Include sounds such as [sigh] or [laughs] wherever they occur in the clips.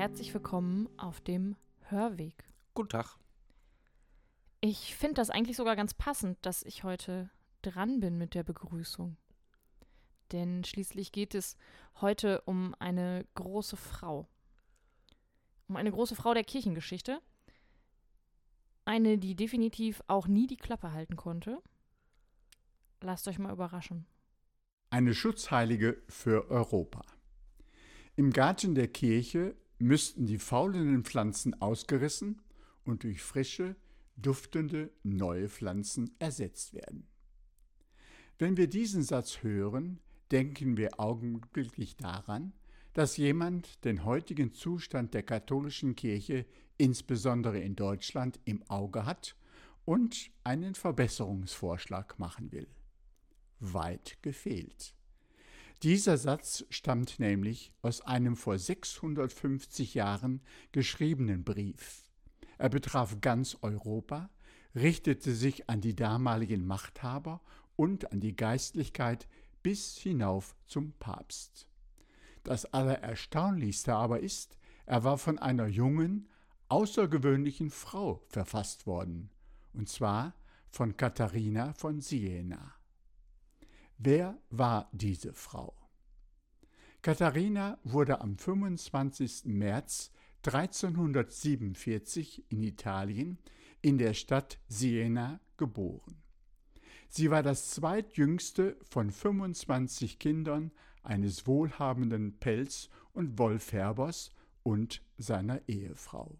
herzlich willkommen auf dem Hörweg. Guten Tag. Ich finde das eigentlich sogar ganz passend, dass ich heute dran bin mit der Begrüßung. Denn schließlich geht es heute um eine große Frau. Um eine große Frau der Kirchengeschichte. Eine, die definitiv auch nie die Klappe halten konnte. Lasst euch mal überraschen. Eine Schutzheilige für Europa. Im Garten der Kirche müssten die faulenden Pflanzen ausgerissen und durch frische, duftende neue Pflanzen ersetzt werden. Wenn wir diesen Satz hören, denken wir augenblicklich daran, dass jemand den heutigen Zustand der katholischen Kirche insbesondere in Deutschland im Auge hat und einen Verbesserungsvorschlag machen will. Weit gefehlt. Dieser Satz stammt nämlich aus einem vor 650 Jahren geschriebenen Brief. Er betraf ganz Europa, richtete sich an die damaligen Machthaber und an die Geistlichkeit bis hinauf zum Papst. Das Allererstaunlichste aber ist, er war von einer jungen, außergewöhnlichen Frau verfasst worden, und zwar von Katharina von Siena. Wer war diese Frau? Katharina wurde am 25. März 1347 in Italien in der Stadt Siena geboren. Sie war das zweitjüngste von 25 Kindern eines wohlhabenden Pelz- und Wollfärbers und seiner Ehefrau.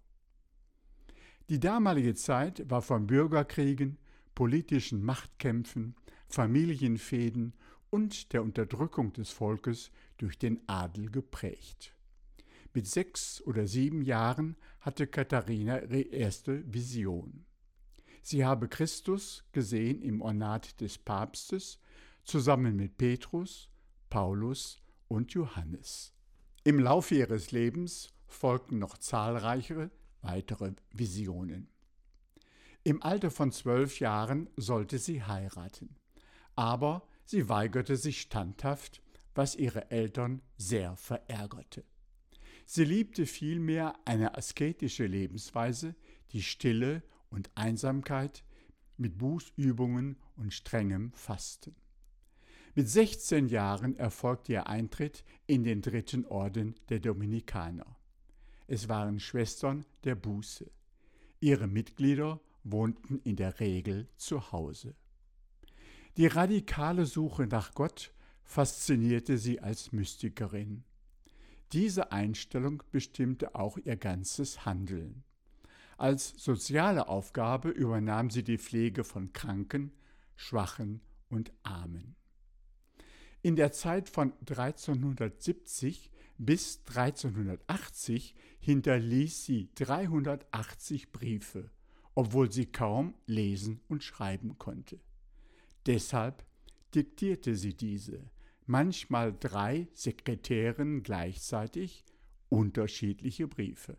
Die damalige Zeit war von Bürgerkriegen, politischen Machtkämpfen, Familienfäden und der Unterdrückung des Volkes durch den Adel geprägt. Mit sechs oder sieben Jahren hatte Katharina ihre erste Vision. Sie habe Christus gesehen im Ornat des Papstes zusammen mit Petrus, Paulus und Johannes. Im Laufe ihres Lebens folgten noch zahlreichere weitere Visionen. Im Alter von zwölf Jahren sollte sie heiraten, aber sie weigerte sich standhaft, was ihre Eltern sehr verärgerte. Sie liebte vielmehr eine asketische Lebensweise, die Stille und Einsamkeit mit Bußübungen und strengem Fasten. Mit 16 Jahren erfolgte ihr Eintritt in den dritten Orden der Dominikaner. Es waren Schwestern der Buße. Ihre Mitglieder wohnten in der Regel zu Hause. Die radikale Suche nach Gott faszinierte sie als Mystikerin. Diese Einstellung bestimmte auch ihr ganzes Handeln. Als soziale Aufgabe übernahm sie die Pflege von Kranken, Schwachen und Armen. In der Zeit von 1370 bis 1380 hinterließ sie 380 Briefe, obwohl sie kaum lesen und schreiben konnte. Deshalb diktierte sie diese, manchmal drei Sekretären gleichzeitig unterschiedliche Briefe.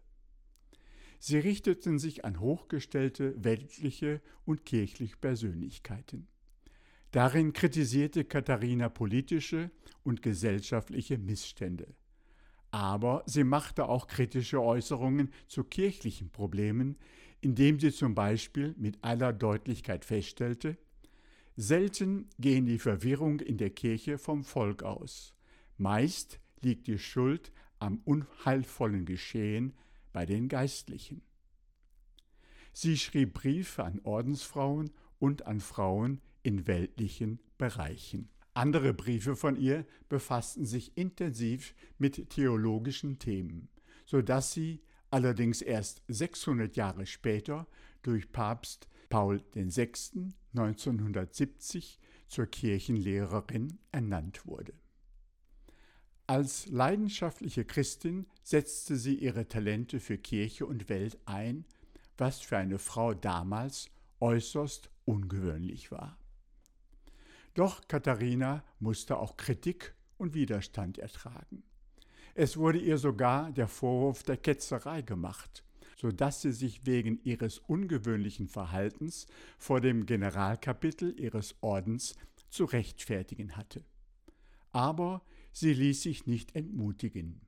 Sie richteten sich an hochgestellte weltliche und kirchliche Persönlichkeiten. Darin kritisierte Katharina politische und gesellschaftliche Missstände. Aber sie machte auch kritische Äußerungen zu kirchlichen Problemen, indem sie zum Beispiel mit aller Deutlichkeit feststellte, Selten gehen die Verwirrung in der Kirche vom Volk aus. Meist liegt die Schuld am unheilvollen Geschehen bei den Geistlichen. Sie schrieb Briefe an Ordensfrauen und an Frauen in weltlichen Bereichen. Andere Briefe von ihr befassten sich intensiv mit theologischen Themen, so dass sie allerdings erst 600 Jahre später durch Papst Paul VI. 1970 zur Kirchenlehrerin ernannt wurde. Als leidenschaftliche Christin setzte sie ihre Talente für Kirche und Welt ein, was für eine Frau damals äußerst ungewöhnlich war. Doch Katharina musste auch Kritik und Widerstand ertragen. Es wurde ihr sogar der Vorwurf der Ketzerei gemacht, so dass sie sich wegen ihres ungewöhnlichen Verhaltens vor dem Generalkapitel ihres Ordens zu rechtfertigen hatte. Aber sie ließ sich nicht entmutigen.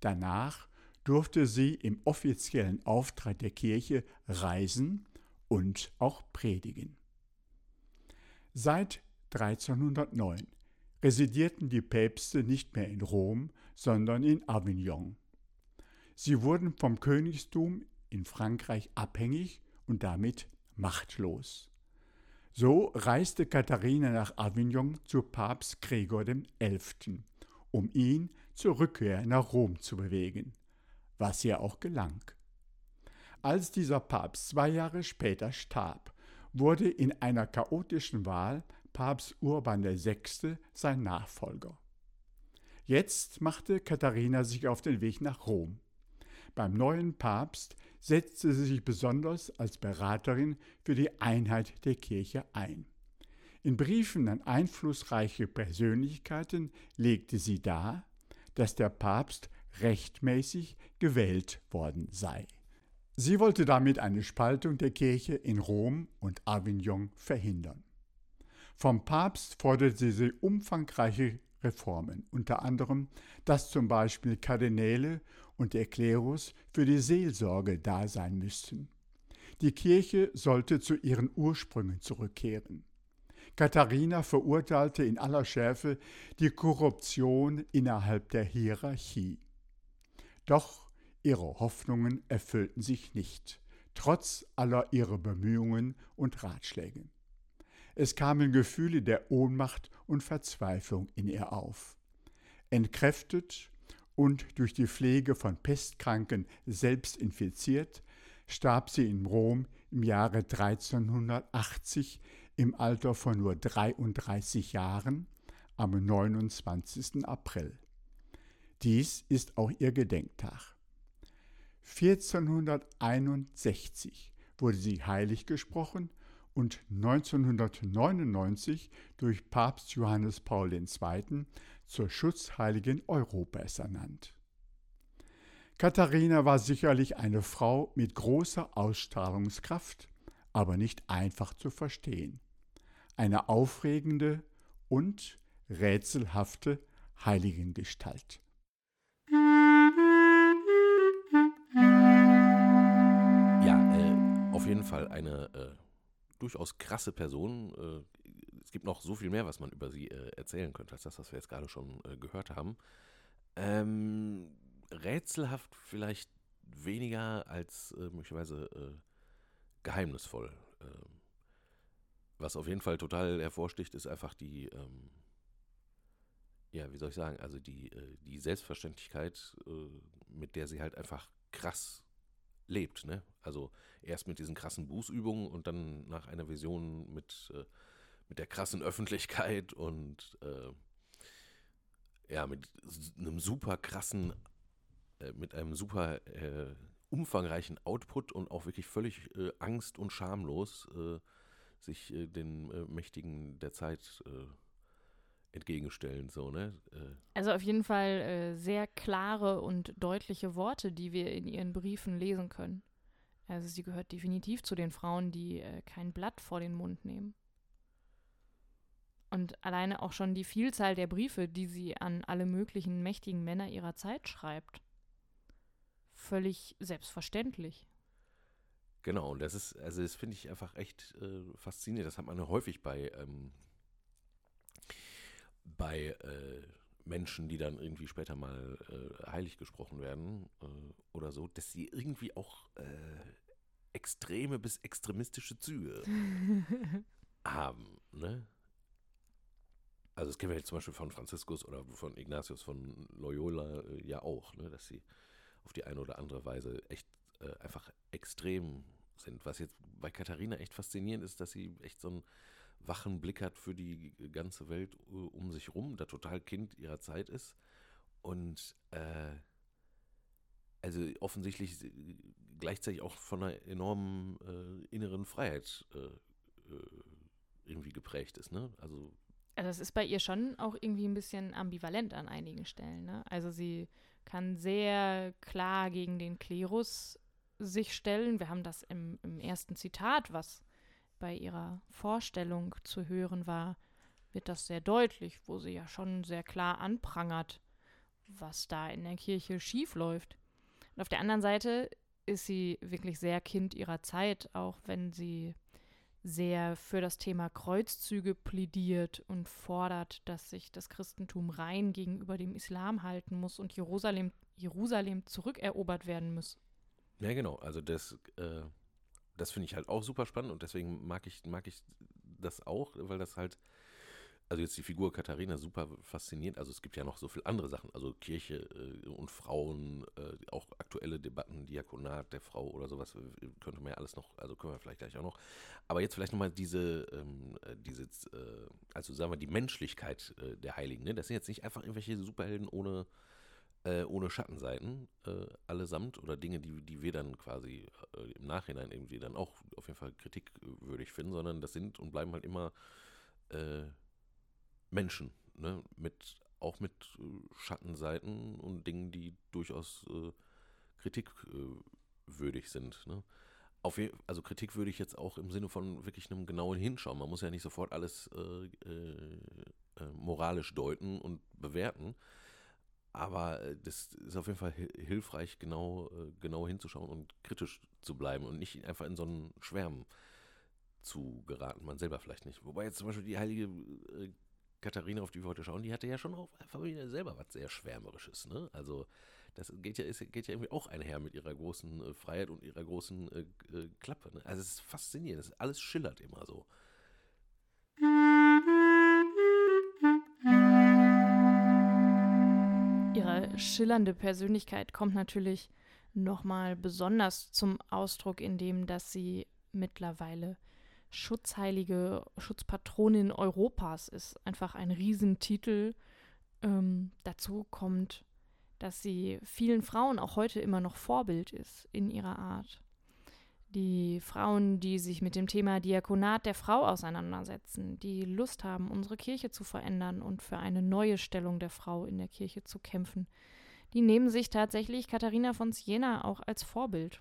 Danach durfte sie im offiziellen Auftrag der Kirche reisen und auch predigen. Seit 1309 residierten die Päpste nicht mehr in Rom, sondern in Avignon. Sie wurden vom Königstum in Frankreich abhängig und damit machtlos. So reiste Katharina nach Avignon zu Papst Gregor XI., um ihn zur Rückkehr nach Rom zu bewegen, was ihr auch gelang. Als dieser Papst zwei Jahre später starb, wurde in einer chaotischen Wahl Papst Urban VI. sein Nachfolger. Jetzt machte Katharina sich auf den Weg nach Rom. Beim neuen Papst setzte sie sich besonders als Beraterin für die Einheit der Kirche ein. In Briefen an einflussreiche Persönlichkeiten legte sie dar, dass der Papst rechtmäßig gewählt worden sei. Sie wollte damit eine Spaltung der Kirche in Rom und Avignon verhindern. Vom Papst forderte sie umfangreiche Reformen, unter anderem, dass zum Beispiel Kardinäle und der Klerus für die Seelsorge da sein müssten. Die Kirche sollte zu ihren Ursprüngen zurückkehren. Katharina verurteilte in aller Schärfe die Korruption innerhalb der Hierarchie. Doch ihre Hoffnungen erfüllten sich nicht, trotz aller ihrer Bemühungen und Ratschläge. Es kamen Gefühle der Ohnmacht und Verzweiflung in ihr auf. Entkräftet und durch die Pflege von Pestkranken selbst infiziert, starb sie in Rom im Jahre 1380 im Alter von nur 33 Jahren am 29. April. Dies ist auch ihr Gedenktag. 1461 wurde sie heilig gesprochen und 1999 durch Papst Johannes Paul II. zur Schutzheiligen Europas ernannt. Katharina war sicherlich eine Frau mit großer Ausstrahlungskraft, aber nicht einfach zu verstehen. Eine aufregende und rätselhafte Heiligengestalt. Ja, äh, auf jeden Fall eine äh, durchaus krasse Person. Äh, es gibt noch so viel mehr, was man über sie äh, erzählen könnte, als das, was wir jetzt gerade schon äh, gehört haben. Ähm, rätselhaft vielleicht weniger als möglicherweise geheimnisvoll. Ähm, was auf jeden Fall total hervorsticht, ist einfach die, ähm, ja, wie soll ich sagen, also die, die Selbstverständlichkeit, mit der sie halt einfach krass lebt. Ne? Also erst mit diesen krassen Bußübungen und dann nach einer Vision mit, äh, mit der krassen Öffentlichkeit und äh, ja, mit einem super krassen, äh, mit einem super äh, umfangreichen Output und auch wirklich völlig äh, angst- und schamlos äh, sich den Mächtigen der Zeit äh, entgegenstellen. So, ne? Äh. Also auf jeden Fall äh, sehr klare und deutliche Worte, die wir in ihren Briefen lesen können. Also sie gehört definitiv zu den Frauen, die äh, kein Blatt vor den Mund nehmen. Und alleine auch schon die Vielzahl der Briefe, die sie an alle möglichen mächtigen Männer ihrer Zeit schreibt. Völlig selbstverständlich. Genau, und das ist, also das finde ich einfach echt äh, faszinierend. Das hat man häufig bei ähm, bei äh, Menschen, die dann irgendwie später mal äh, heilig gesprochen werden äh, oder so, dass sie irgendwie auch äh, extreme bis extremistische Züge [laughs] haben. Ne? Also das kennen wir jetzt zum Beispiel von Franziskus oder von Ignatius von Loyola äh, ja auch, ne? dass sie auf die eine oder andere Weise echt äh, einfach extrem sind. Was jetzt bei Katharina echt faszinierend ist, dass sie echt so ein wachen Blick hat für die ganze Welt äh, um sich rum, da total Kind ihrer Zeit ist und äh, also offensichtlich gleichzeitig auch von einer enormen äh, inneren Freiheit äh, äh, irgendwie geprägt ist, ne? Also also es ist bei ihr schon auch irgendwie ein bisschen ambivalent an einigen Stellen. Ne? Also sie kann sehr klar gegen den Klerus sich stellen. Wir haben das im, im ersten Zitat, was bei ihrer Vorstellung zu hören war, wird das sehr deutlich, wo sie ja schon sehr klar anprangert, was da in der Kirche schief läuft. Und auf der anderen Seite ist sie wirklich sehr Kind ihrer Zeit, auch wenn sie sehr für das Thema Kreuzzüge plädiert und fordert, dass sich das Christentum rein gegenüber dem Islam halten muss und Jerusalem, Jerusalem zurückerobert werden muss. Ja, genau. Also das, äh, das finde ich halt auch super spannend und deswegen mag ich, mag ich das auch, weil das halt also jetzt die Figur Katharina super faszinierend. Also es gibt ja noch so viele andere Sachen, also Kirche äh, und Frauen, äh, auch aktuelle Debatten, Diakonat der Frau oder sowas, äh, könnte man ja alles noch, also können wir vielleicht gleich auch noch. Aber jetzt vielleicht nochmal diese, ähm, äh, diese, äh, also sagen wir die Menschlichkeit äh, der Heiligen. Ne? Das sind jetzt nicht einfach irgendwelche Superhelden ohne, ohne Schattenseiten allesamt oder Dinge, die, die wir dann quasi im Nachhinein irgendwie dann auch auf jeden Fall kritikwürdig finden, sondern das sind und bleiben halt immer Menschen, ne? mit, auch mit äh, Schattenseiten und Dingen, die durchaus äh, kritikwürdig sind. Ne? Auf also kritikwürdig jetzt auch im Sinne von wirklich einem genauen Hinschauen. Man muss ja nicht sofort alles äh, äh, äh moralisch deuten und bewerten. Aber äh, das ist auf jeden Fall hilfreich, genau, genau hinzuschauen und kritisch zu bleiben und nicht einfach in so einen Schwärmen zu geraten. Man selber vielleicht nicht. Wobei jetzt zum Beispiel die heilige Katharina, auf die wir heute schauen, die hatte ja schon auch einfach selber was sehr Schwärmerisches. Ne? Also das geht ja, ist, geht ja irgendwie auch einher mit ihrer großen äh, Freiheit und ihrer großen äh, äh, Klappe. Ne? Also es ist faszinierend, alles schillert immer so. Schillernde Persönlichkeit kommt natürlich nochmal besonders zum Ausdruck, indem dass sie mittlerweile Schutzheilige, Schutzpatronin Europas ist einfach ein Riesentitel. Ähm, dazu kommt, dass sie vielen Frauen auch heute immer noch Vorbild ist in ihrer Art. Die Frauen, die sich mit dem Thema Diakonat der Frau auseinandersetzen, die Lust haben, unsere Kirche zu verändern und für eine neue Stellung der Frau in der Kirche zu kämpfen, die nehmen sich tatsächlich Katharina von Siena auch als Vorbild.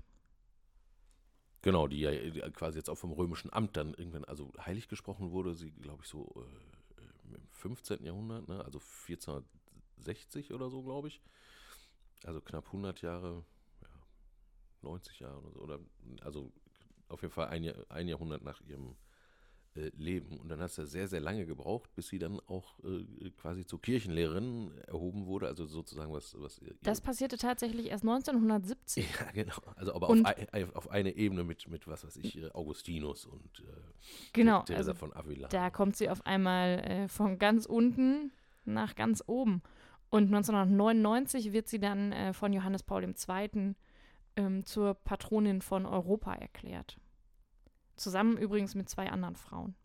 Genau, die ja quasi jetzt auch vom römischen Amt dann irgendwann, also heilig gesprochen wurde, sie, glaube ich, so äh, im 15. Jahrhundert, ne? also 1460 oder so, glaube ich. Also knapp 100 Jahre, ja, 90 Jahre oder so, oder, also auf jeden Fall ein, ein Jahrhundert nach ihrem äh, leben. Und dann hat es ja sehr, sehr lange gebraucht, bis sie dann auch äh, quasi zur Kirchenlehrerin erhoben wurde. Also sozusagen was. was das passierte tatsächlich erst 1970. [laughs] Ja, genau. Also aber auf, ein, auf, eine Ebene mit, mit was weiß ich, äh, Augustinus und äh, genau, Teresa also von Avila. Da kommt sie auf einmal äh, von ganz unten nach ganz oben. Und 1999 wird sie dann von Johannes Paul II. Ähm, zur Patronin von Europa erklärt. Zusammen übrigens mit zwei anderen Frauen.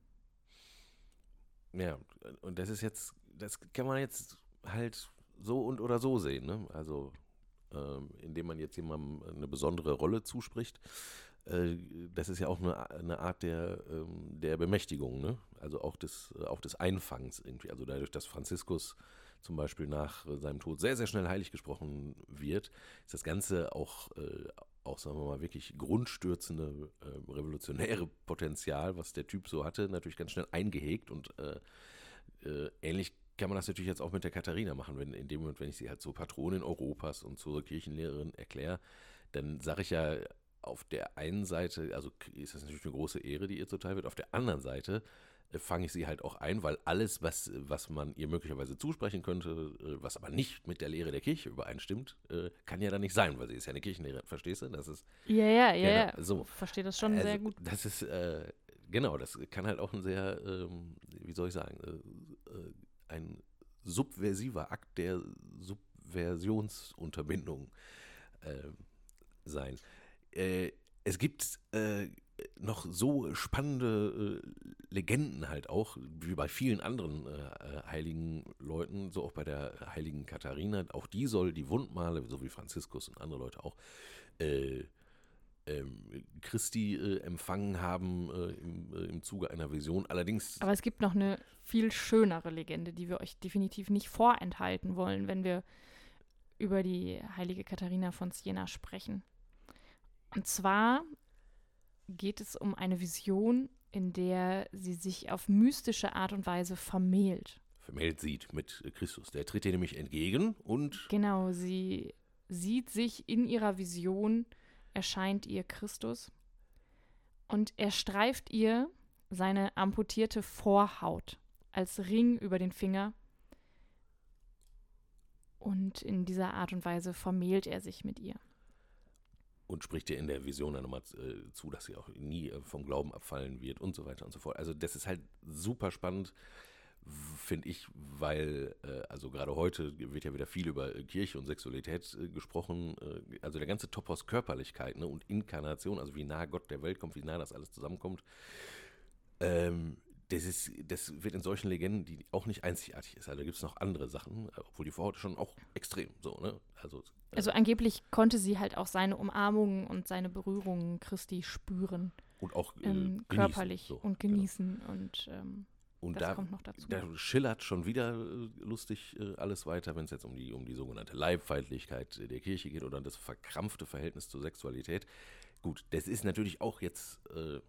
Ja, und das ist jetzt, das kann man jetzt halt so und oder so sehen, ne? Also, ähm, indem man jetzt jemandem eine besondere Rolle zuspricht. Äh, das ist ja auch eine, eine Art der, ähm, der Bemächtigung, ne? Also auch des, auch des Einfangs irgendwie. Also dadurch, dass Franziskus zum Beispiel nach seinem Tod sehr, sehr schnell heilig gesprochen wird, ist das Ganze auch, äh, auch, sagen wir mal, wirklich grundstürzende, äh, revolutionäre Potenzial, was der Typ so hatte, natürlich ganz schnell eingehegt und äh, äh, ähnlich kann man das natürlich jetzt auch mit der Katharina machen, wenn in dem Moment, wenn ich sie halt zur Patronin Europas und zur Kirchenlehrerin erkläre, dann sage ich ja auf der einen Seite, also ist das natürlich eine große Ehre, die ihr zuteil wird, auf der anderen Seite fange ich sie halt auch ein, weil alles, was, was man ihr möglicherweise zusprechen könnte, äh, was aber nicht mit der Lehre der Kirche übereinstimmt, äh, kann ja dann nicht sein, weil sie ist ja eine Kirchenlehre, verstehst du? Das ist, ja, ja, ja, genau, so. Verstehe das schon also, sehr gut. Das ist, äh, genau, das kann halt auch ein sehr, ähm, wie soll ich sagen, äh, äh ein subversiver Akt der Subversionsunterbindung äh, sein. es gibt noch so spannende äh, Legenden halt auch, wie bei vielen anderen äh, äh, heiligen Leuten, so auch bei der heiligen Katharina. Auch die soll die Wundmale, so wie Franziskus und andere Leute auch, äh, ähm, Christi äh, empfangen haben äh, im, im Zuge einer Vision. Allerdings. Aber es gibt noch eine viel schönere Legende, die wir euch definitiv nicht vorenthalten wollen, wenn wir über die heilige Katharina von Siena sprechen. Und zwar geht es um eine Vision, in der sie sich auf mystische Art und Weise vermählt. Vermählt sieht mit Christus. Der tritt ihr nämlich entgegen und. Genau, sie sieht sich in ihrer Vision, erscheint ihr Christus und er streift ihr seine amputierte Vorhaut als Ring über den Finger und in dieser Art und Weise vermählt er sich mit ihr. Und spricht ihr in der Vision dann nochmal äh, zu, dass sie auch nie äh, vom Glauben abfallen wird und so weiter und so fort. Also das ist halt super spannend, finde ich, weil, äh, also gerade heute wird ja wieder viel über Kirche und Sexualität gesprochen. Also der ganze Topos Körperlichkeit ne, und Inkarnation, also wie nah Gott der Welt kommt, wie nah das alles zusammenkommt. Ähm, das, ist, das wird in solchen Legenden, die auch nicht einzigartig ist. Also da gibt es noch andere Sachen, obwohl die Vorhaut schon auch extrem so, ne? Also, äh, also angeblich konnte sie halt auch seine Umarmungen und seine Berührungen Christi spüren. Und auch äh, ähm, körperlich so, und genau. genießen genau. und ähm, und das da, kommt noch dazu. Da schillert schon wieder äh, lustig äh, alles weiter, wenn es jetzt um die, um die sogenannte Leibfeindlichkeit der Kirche geht oder das verkrampfte Verhältnis zur Sexualität. Gut, das ist natürlich auch jetzt äh,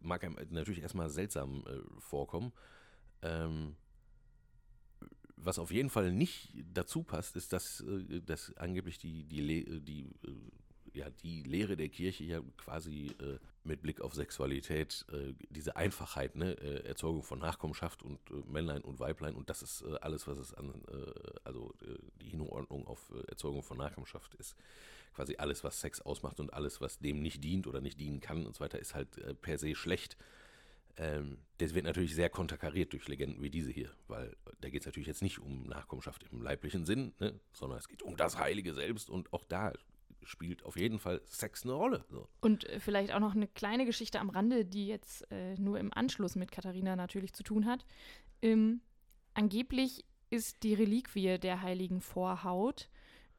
mag einem natürlich erstmal seltsam äh, vorkommen. Ähm, was auf jeden Fall nicht dazu passt, ist, dass, äh, dass angeblich die, die, Le die, äh, ja, die Lehre der Kirche ja quasi äh, mit Blick auf Sexualität äh, diese Einfachheit, ne, äh, Erzeugung von Nachkommenschaft und Männlein und Weiblein und das ist alles, was es an, also die Hinordnung auf Erzeugung von Nachkommenschaft ist quasi alles, was Sex ausmacht und alles, was dem nicht dient oder nicht dienen kann und so weiter, ist halt äh, per se schlecht. Ähm, das wird natürlich sehr konterkariert durch Legenden wie diese hier, weil da geht es natürlich jetzt nicht um Nachkommenschaft im leiblichen Sinn, ne, sondern es geht um das Heilige selbst und auch da spielt auf jeden Fall Sex eine Rolle. So. Und äh, vielleicht auch noch eine kleine Geschichte am Rande, die jetzt äh, nur im Anschluss mit Katharina natürlich zu tun hat. Ähm, angeblich ist die Reliquie der heiligen Vorhaut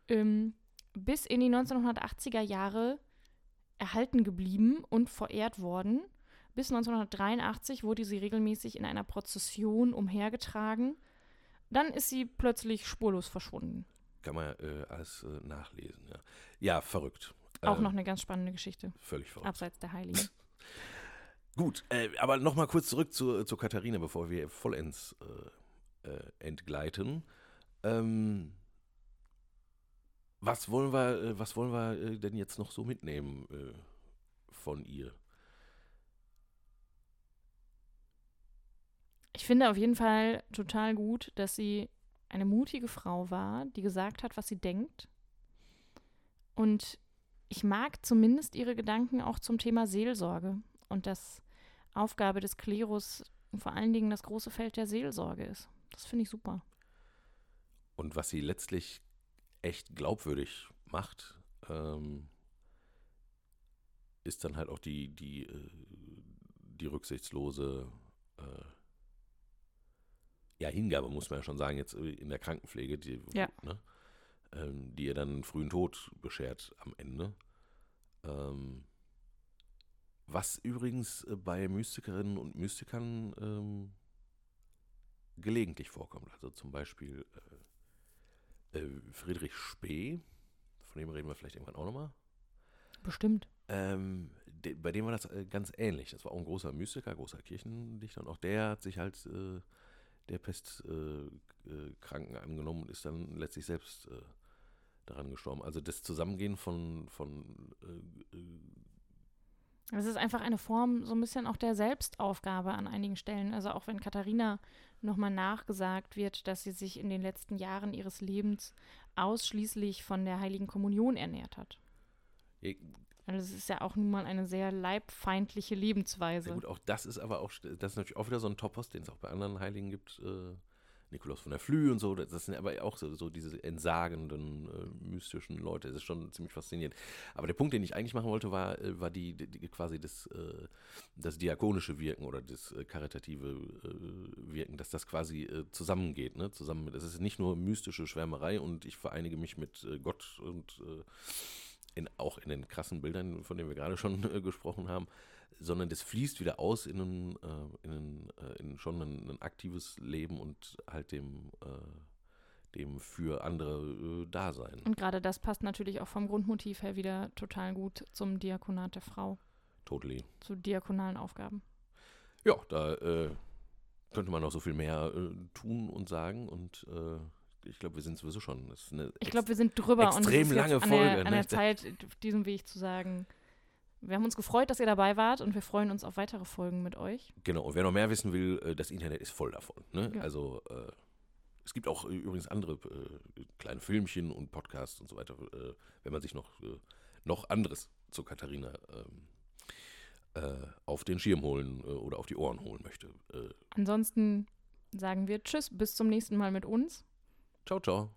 ähm, bis in die 1980er Jahre erhalten geblieben und verehrt worden. Bis 1983 wurde sie regelmäßig in einer Prozession umhergetragen. Dann ist sie plötzlich spurlos verschwunden. Kann man äh, alles äh, nachlesen, ja. Ja, verrückt. Auch ähm, noch eine ganz spannende Geschichte. Völlig verrückt. Abseits der Heiligen. [laughs] Gut, äh, aber nochmal kurz zurück zu, zu Katharina, bevor wir vollends äh, äh, entgleiten. Ähm, was wollen wir, äh, was wollen wir äh, denn jetzt noch so mitnehmen äh, von ihr? Ich finde auf jeden Fall total gut, dass sie eine mutige Frau war, die gesagt hat, was sie denkt. Und ich mag zumindest ihre Gedanken auch zum Thema Seelsorge und dass Aufgabe des Klerus vor allen Dingen das große Feld der Seelsorge ist. Das finde ich super. Und was sie letztlich echt glaubwürdig macht, ähm, ist dann halt auch die, die, äh, die rücksichtslose äh, ja, Hingabe, muss man ja schon sagen, jetzt in der Krankenpflege, die, ja. ne, ähm, die ihr dann frühen Tod beschert am Ende. Ähm, was übrigens äh, bei Mystikerinnen und Mystikern ähm, gelegentlich vorkommt. Also zum Beispiel äh, Friedrich Spee, von dem reden wir vielleicht irgendwann auch nochmal. Bestimmt. Ähm, de, bei dem war das äh, ganz ähnlich. Das war auch ein großer Mystiker, großer Kirchendichter und auch der hat sich halt äh, der Pestkranken äh, äh, angenommen und ist dann letztlich selbst äh, daran gestorben. Also das Zusammengehen von, von es ist einfach eine Form so ein bisschen auch der Selbstaufgabe an einigen Stellen. Also auch wenn Katharina nochmal nachgesagt wird, dass sie sich in den letzten Jahren ihres Lebens ausschließlich von der Heiligen Kommunion ernährt hat. Ja, also es ist ja auch nun mal eine sehr leibfeindliche Lebensweise. Ja gut, auch das ist aber auch, das ist natürlich auch wieder so ein Topos, den es auch bei anderen Heiligen gibt. Äh, Nikolaus von der Flü und so, das sind aber auch so, so diese entsagenden, äh, mystischen Leute. Das ist schon ziemlich faszinierend. Aber der Punkt, den ich eigentlich machen wollte, war, äh, war die, die quasi das, äh, das diakonische Wirken oder das äh, karitative äh, Wirken, dass das quasi äh, zusammengeht. Ne? Zusammen, das ist nicht nur mystische Schwärmerei und ich vereinige mich mit Gott und in, auch in den krassen Bildern, von denen wir gerade schon gesprochen haben, sondern das fließt wieder aus in, ein, äh, in, ein, äh, in schon ein, ein, aktives Leben und halt dem, äh, dem für andere äh, Dasein. Und gerade das passt natürlich auch vom Grundmotiv her wieder total gut zum Diakonat der Frau. Totally. Zu diakonalen Aufgaben. Ja, da äh, könnte man noch so viel mehr äh, tun und sagen und ich glaube, wir sind sowieso schon. Ich glaube, wir sind drüber und es extrem ist jetzt lange an Folge, der, an ne? der Zeit, auf diesem Weg zu sagen. Wir haben uns gefreut, dass ihr dabei wart und wir freuen uns auf weitere Folgen mit euch. Genau, und wer noch mehr wissen will, äh, das Internet ist voll davon. Ne? Ja. Also äh, es gibt auch äh, übrigens andere äh, kleine Filmchen und Podcasts und so weiter, äh, wenn man sich noch, äh, noch anderes zu Katharina ähm, äh, auf den Schirm holen oder auf die Ohren holen möchte. Ansonsten sagen wir Tschüss, bis zum nächsten Mal mit uns. ciao, ciao.